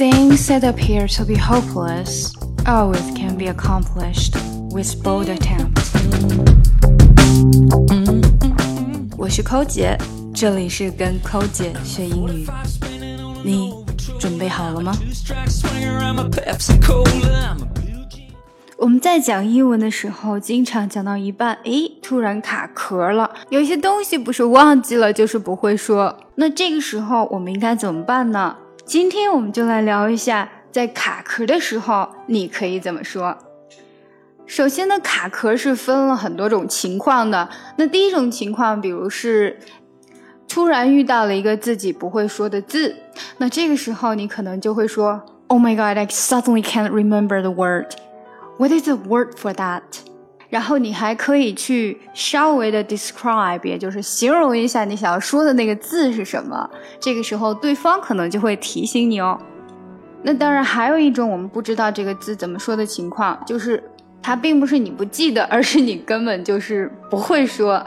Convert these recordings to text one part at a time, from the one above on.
Things that appear to be hopeless always can be accomplished with bold attempts 我是寇姐，这里是跟寇姐学英语。你准备好了吗？我们在讲英文的时候，经常讲到一半，诶，突然卡壳了。有些东西不是忘记了，就是不会说。那这个时候我们应该怎么办呢？今天我们就来聊一下，在卡壳的时候你可以怎么说。首先呢，卡壳是分了很多种情况的。那第一种情况，比如是突然遇到了一个自己不会说的字，那这个时候你可能就会说：“Oh my God, I suddenly can't remember the word. What is the word for that？” 然后你还可以去稍微的 describe，也就是形容一下你想要说的那个字是什么。这个时候对方可能就会提醒你哦。那当然还有一种我们不知道这个字怎么说的情况，就是它并不是你不记得，而是你根本就是不会说。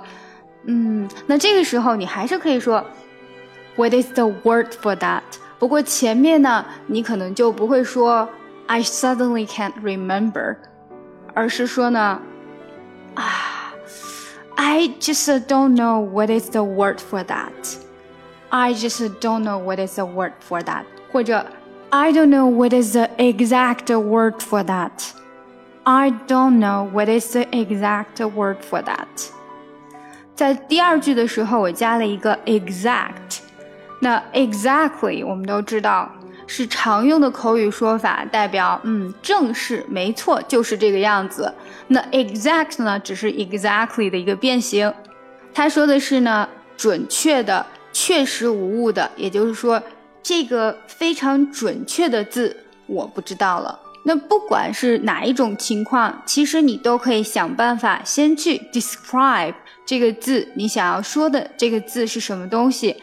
嗯，那这个时候你还是可以说 What is the word for that？不过前面呢，你可能就不会说 I suddenly can't remember，而是说呢。Ah, I just don't know what is the word for that. I just don't know what is the word for that. 或者 I don't know what is the exact word for that. I don't know what is the exact word for that. 在第二句的时候，我加了一个 exact。那 exactly 我们都知道 是常用的口语说法，代表嗯正是没错，就是这个样子。那 exact 呢，只是 exactly 的一个变形。他说的是呢，准确的、确实无误的，也就是说，这个非常准确的字我不知道了。那不管是哪一种情况，其实你都可以想办法先去 describe 这个字，你想要说的这个字是什么东西。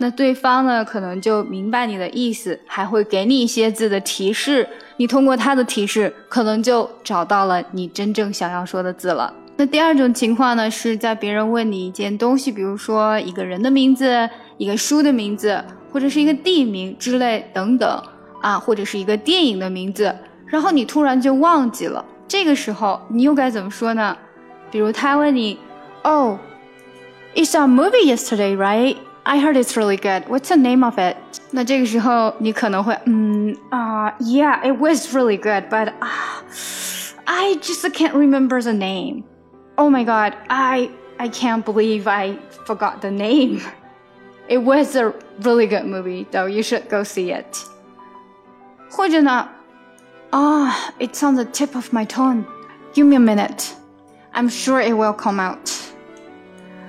那对方呢，可能就明白你的意思，还会给你一些字的提示。你通过他的提示，可能就找到了你真正想要说的字了。那第二种情况呢，是在别人问你一件东西，比如说一个人的名字、一个书的名字，或者是一个地名之类等等啊，或者是一个电影的名字，然后你突然就忘记了。这个时候你又该怎么说呢？比如他问你：“Oh, it's a movie yesterday, right?” I heard it's really good. What's the name of it? 那这个时候你可能会，嗯啊、uh,，Yeah, it was really good, but uh, I just can't remember the name. Oh my god, I I can't believe I forgot the name. It was a really good movie, though. You should go see it. 或者呢，啊、oh,，It's on the tip of my tongue. Give me a minute. I'm sure it will come out.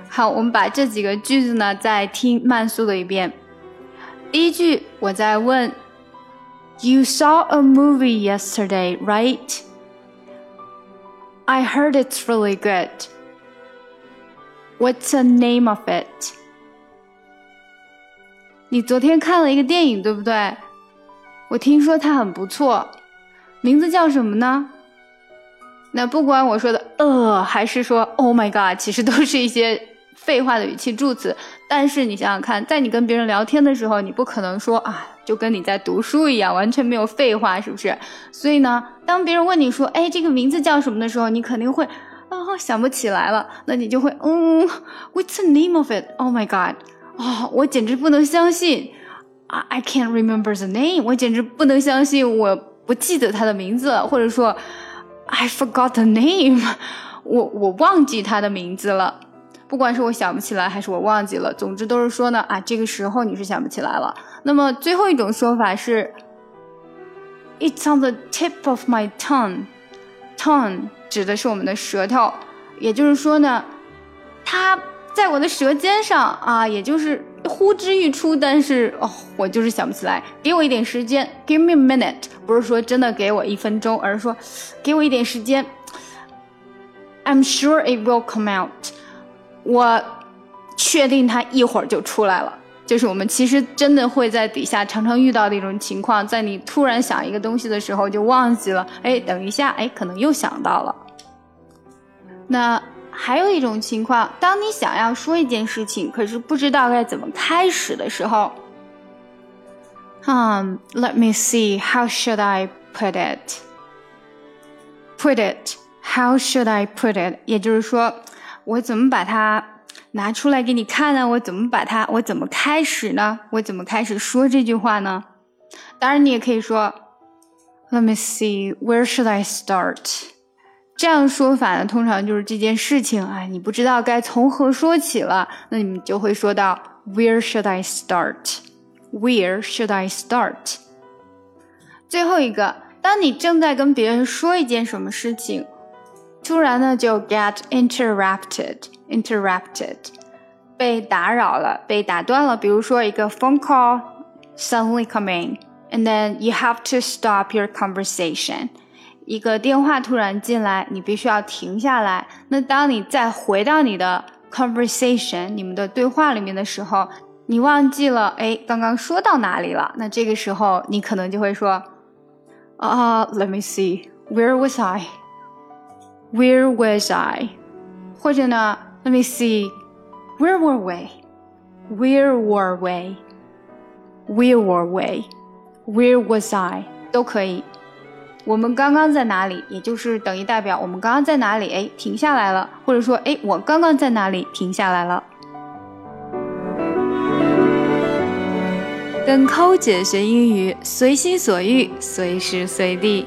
好，我们把这几个句子呢再听慢速的一遍。第一句，我在问：“You saw a movie yesterday, right? I heard it's really good. What's the name of it？” 你昨天看了一个电影，对不对？我听说它很不错，名字叫什么呢？那不管我说的呃，还是说 “Oh my God”，其实都是一些。 废话的语气助词，但是你想想看，在你跟别人聊天的时候，你不可能说啊，就跟你在读书一样，完全没有废话，是不是？所以呢，当别人问你说，哎，这个名字叫什么的时候，你肯定会啊想不起来了，那你就会嗯，What's the name of it? Oh my god！啊，我简直不能相信，I can't remember the name！我简直不能相信，我不记得他的名字，或者说 I forgot the name！我 我忘记他的名字了。不管是我想不起来，还是我忘记了，总之都是说呢啊，这个时候你是想不起来了。那么最后一种说法是，It's on the tip of my tongue，tongue 指的是我们的舌头，也就是说呢，它在我的舌尖上啊，也就是呼之欲出，但是哦，我就是想不起来。给我一点时间，Give me a minute，不是说真的给我一分钟，而是说给我一点时间。I'm sure it will come out。我确定他一会儿就出来了。就是我们其实真的会在底下常常遇到的一种情况，在你突然想一个东西的时候就忘记了，哎，等一下，哎，可能又想到了。那还有一种情况，当你想要说一件事情，可是不知道该怎么开始的时候，Um, let me see. How should I put it? Put it. How should I put it? 也就是说，我怎么把它拿出来给你看呢？我怎么把它？我怎么开始呢？我怎么开始说这句话呢？当然，你也可以说，Let me see. Where should I start? 这样说法呢，通常就是这件事情啊，你不知道该从何说起了，那你们就会说到 Where should I start? Where should I start? 最后一个，当你正在跟别人说一件什么事情，突然呢就 get interrupted, interrupted，被打扰了，被打断了。比如说一个 phone call suddenly coming, and then you have to stop your conversation. 一个电话突然进来，你必须要停下来。那当你再回到你的 conversation，你们的对话里面的时候，你忘记了，哎，刚刚说到哪里了？那这个时候你可能就会说，啊，Let me see，Where was I？Where was I？或者呢，Let me see，Where were we？Where were we？Where were we？Where was I？都可以。我们刚刚在哪里？也就是等于代表我们刚刚在哪里？哎，停下来了，或者说，哎，我刚刚在哪里？停下来了。跟抠姐学英语，随心所欲，随时随地。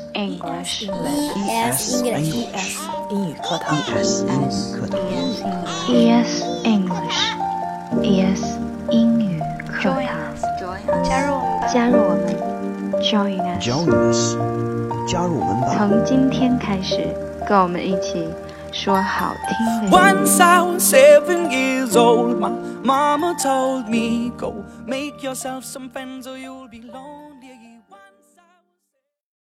English E S English 英语课堂，ES 英语课堂 E S English E S 英语课堂。加入我们吧。加入我们，Join us。 ，Join us，加入我们吧。从今天开始，跟我们一起说好听的英语。 Once I was seven years old, my mama told me, Go make yourself some friends or you'll be lonely.